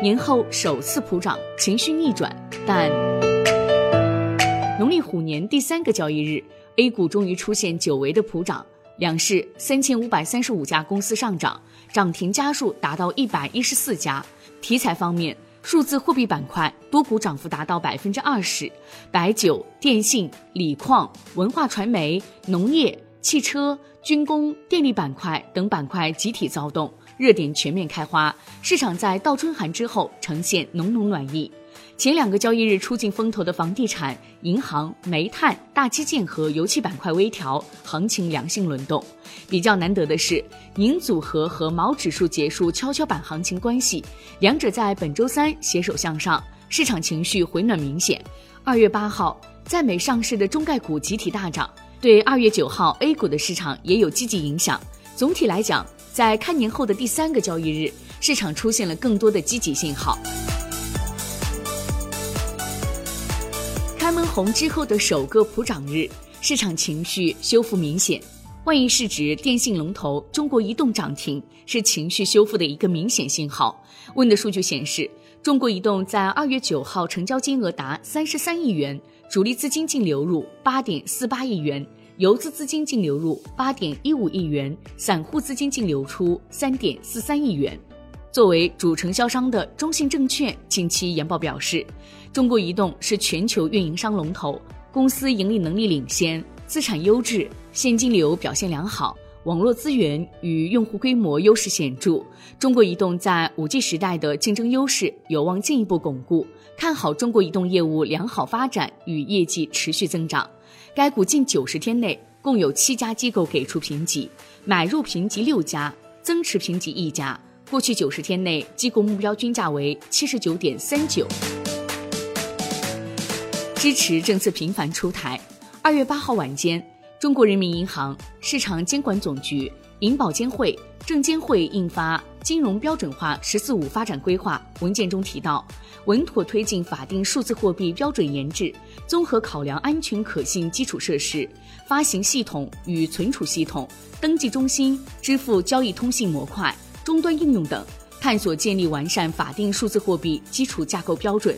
年后首次普涨，情绪逆转。但农历虎年第三个交易日，A 股终于出现久违的普涨，两市三千五百三十五家公司上涨，涨停家数达到一百一十四家。题材方面，数字货币板块多股涨幅达到百分之二十，白酒、电信、锂矿、文化传媒、农业、汽车、军工、电力板块等板块集体躁动。热点全面开花，市场在倒春寒之后呈现浓浓暖意。前两个交易日出尽风头的房地产、银行、煤炭、大基建和油气板块微调，行情良性轮动。比较难得的是，银组合和毛指数结束跷跷板行情关系，两者在本周三携手向上，市场情绪回暖明显。二月八号，在美上市的中概股集体大涨，对二月九号 A 股的市场也有积极影响。总体来讲，在开年后的第三个交易日，市场出现了更多的积极信号。开门红之后的首个普涨日，市场情绪修复明显。万亿市值电信龙头中国移动涨停，是情绪修复的一个明显信号。问的数据显示，中国移动在二月九号成交金额达三十三亿元，主力资金净流入八点四八亿元。游资资金净流入八点一五亿元，散户资金净流出三点四三亿元。作为主承销商的中信证券近期研报表示，中国移动是全球运营商龙头，公司盈利能力领先，资产优质，现金流表现良好，网络资源与用户规模优势显著。中国移动在五 G 时代的竞争优势有望进一步巩固，看好中国移动业务良好发展与业绩持续增长。该股近九十天内共有七家机构给出评级，买入评级六家，增持评级一家。过去九十天内，机构目标均价为七十九点三九。支持政策频繁出台。二月八号晚间，中国人民银行、市场监管总局、银保监会、证监会印发《金融标准化“十四五”发展规划》文件中提到。稳妥推进法定数字货币标准研制，综合考量安全可信基础设施、发行系统与存储系统、登记中心、支付交易通信模块、终端应用等，探索建立完善法定数字货币基础架构标准。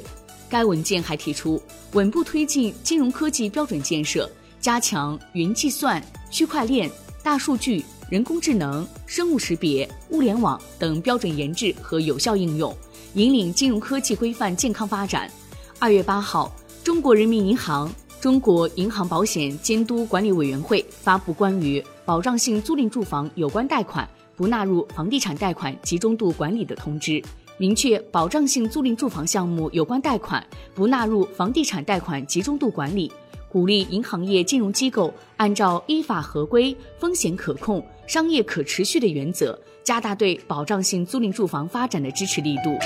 该文件还提出，稳步推进金融科技标准建设，加强云计算、区块链、大数据、人工智能、生物识别、物联网等标准研制和有效应用。引领金融科技规范健康发展。二月八号，中国人民银行、中国银行保险监督管理委员会发布关于保障性租赁住房有关贷款不纳入房地产贷款集中度管理的通知，明确保障性租赁住房项目有关贷款不纳入房地产贷款集中度管理，鼓励银行业金融机构按照依法合规、风险可控、商业可持续的原则。加大对保障性租赁住房发展的支持力度。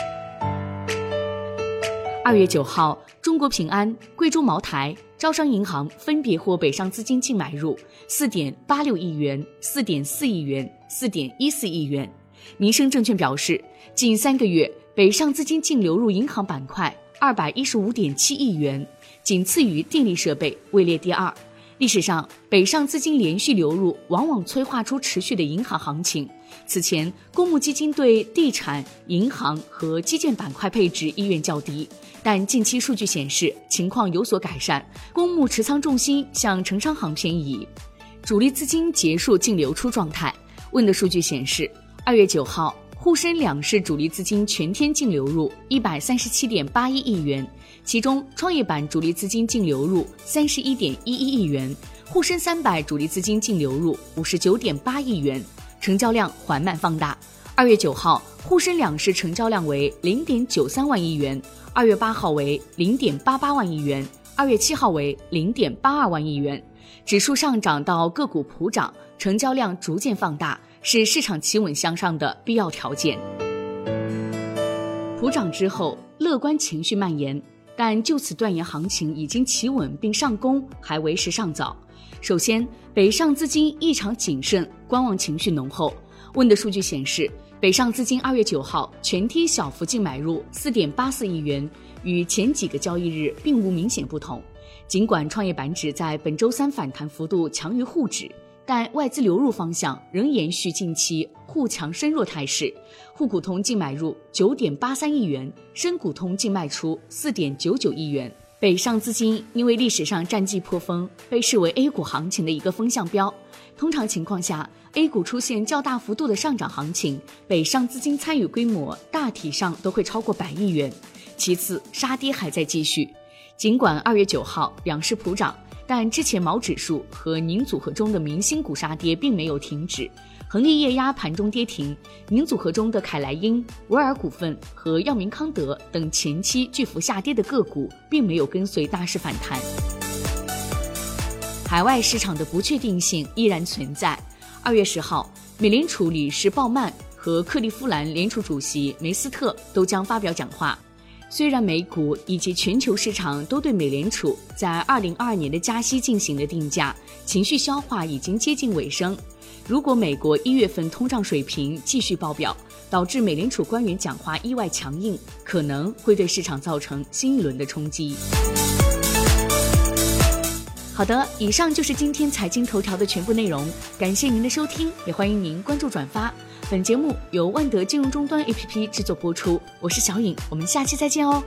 二月九号，中国平安、贵州茅台、招商银行分别获北上资金净买入四点八六亿元、四点四亿元、四点一四亿元。民生证券表示，近三个月北上资金净流入银行板块二百一十五点七亿元，仅次于电力设备，位列第二。历史上，北上资金连续流入，往往催化出持续的银行行情。此前，公募基金对地产、银行和基建板块配置意愿较低，但近期数据显示情况有所改善，公募持仓重心向城商行偏移，主力资金结束净流出状态。问的数据显示，二月九号，沪深两市主力资金全天净流入一百三十七点八一亿元。其中，创业板主力资金净流入三十一点一一亿元，沪深三百主力资金净流入五十九点八亿元，成交量缓慢放大。二月九号，沪深两市成交量为零点九三万亿元，二月八号为零点八八万亿元，二月七号为零点八二万亿元。指数上涨到个股普涨，成交量逐渐放大，是市场企稳向上的必要条件。普涨之后，乐观情绪蔓延。但就此断言行情已经企稳并上攻，还为时尚早。首先，北上资金异常谨慎，观望情绪浓厚。问的数据显示，北上资金二月九号全天小幅净买入四点八四亿元，与前几个交易日并无明显不同。尽管创业板指在本周三反弹幅度强于沪指，但外资流入方向仍延续近期沪强深弱态势，沪股通净买入九点八三亿元，深股通净卖出四点九九亿元。北上资金因为历史上战绩颇丰，被视为 A 股行情的一个风向标。通常情况下，A 股出现较大幅度的上涨行情，北上资金参与规模大体上都会超过百亿元。其次，杀跌还在继续，尽管二月九号两市普涨。但之前毛指数和宁组合中的明星股杀跌并没有停止，恒力液压盘中跌停，宁组合中的凯莱英、维尔股份和药明康德等前期巨幅下跌的个股并没有跟随大势反弹。海外市场的不确定性依然存在。二月十号，美联储理事鲍曼和克利夫兰联储主席梅斯特都将发表讲话。虽然美股以及全球市场都对美联储在二零二二年的加息进行了定价，情绪消化已经接近尾声。如果美国一月份通胀水平继续爆表，导致美联储官员讲话意外强硬，可能会对市场造成新一轮的冲击。好的，以上就是今天财经头条的全部内容，感谢您的收听，也欢迎您关注转发。本节目由万德金融终端 APP 制作播出，我是小颖，我们下期再见哦。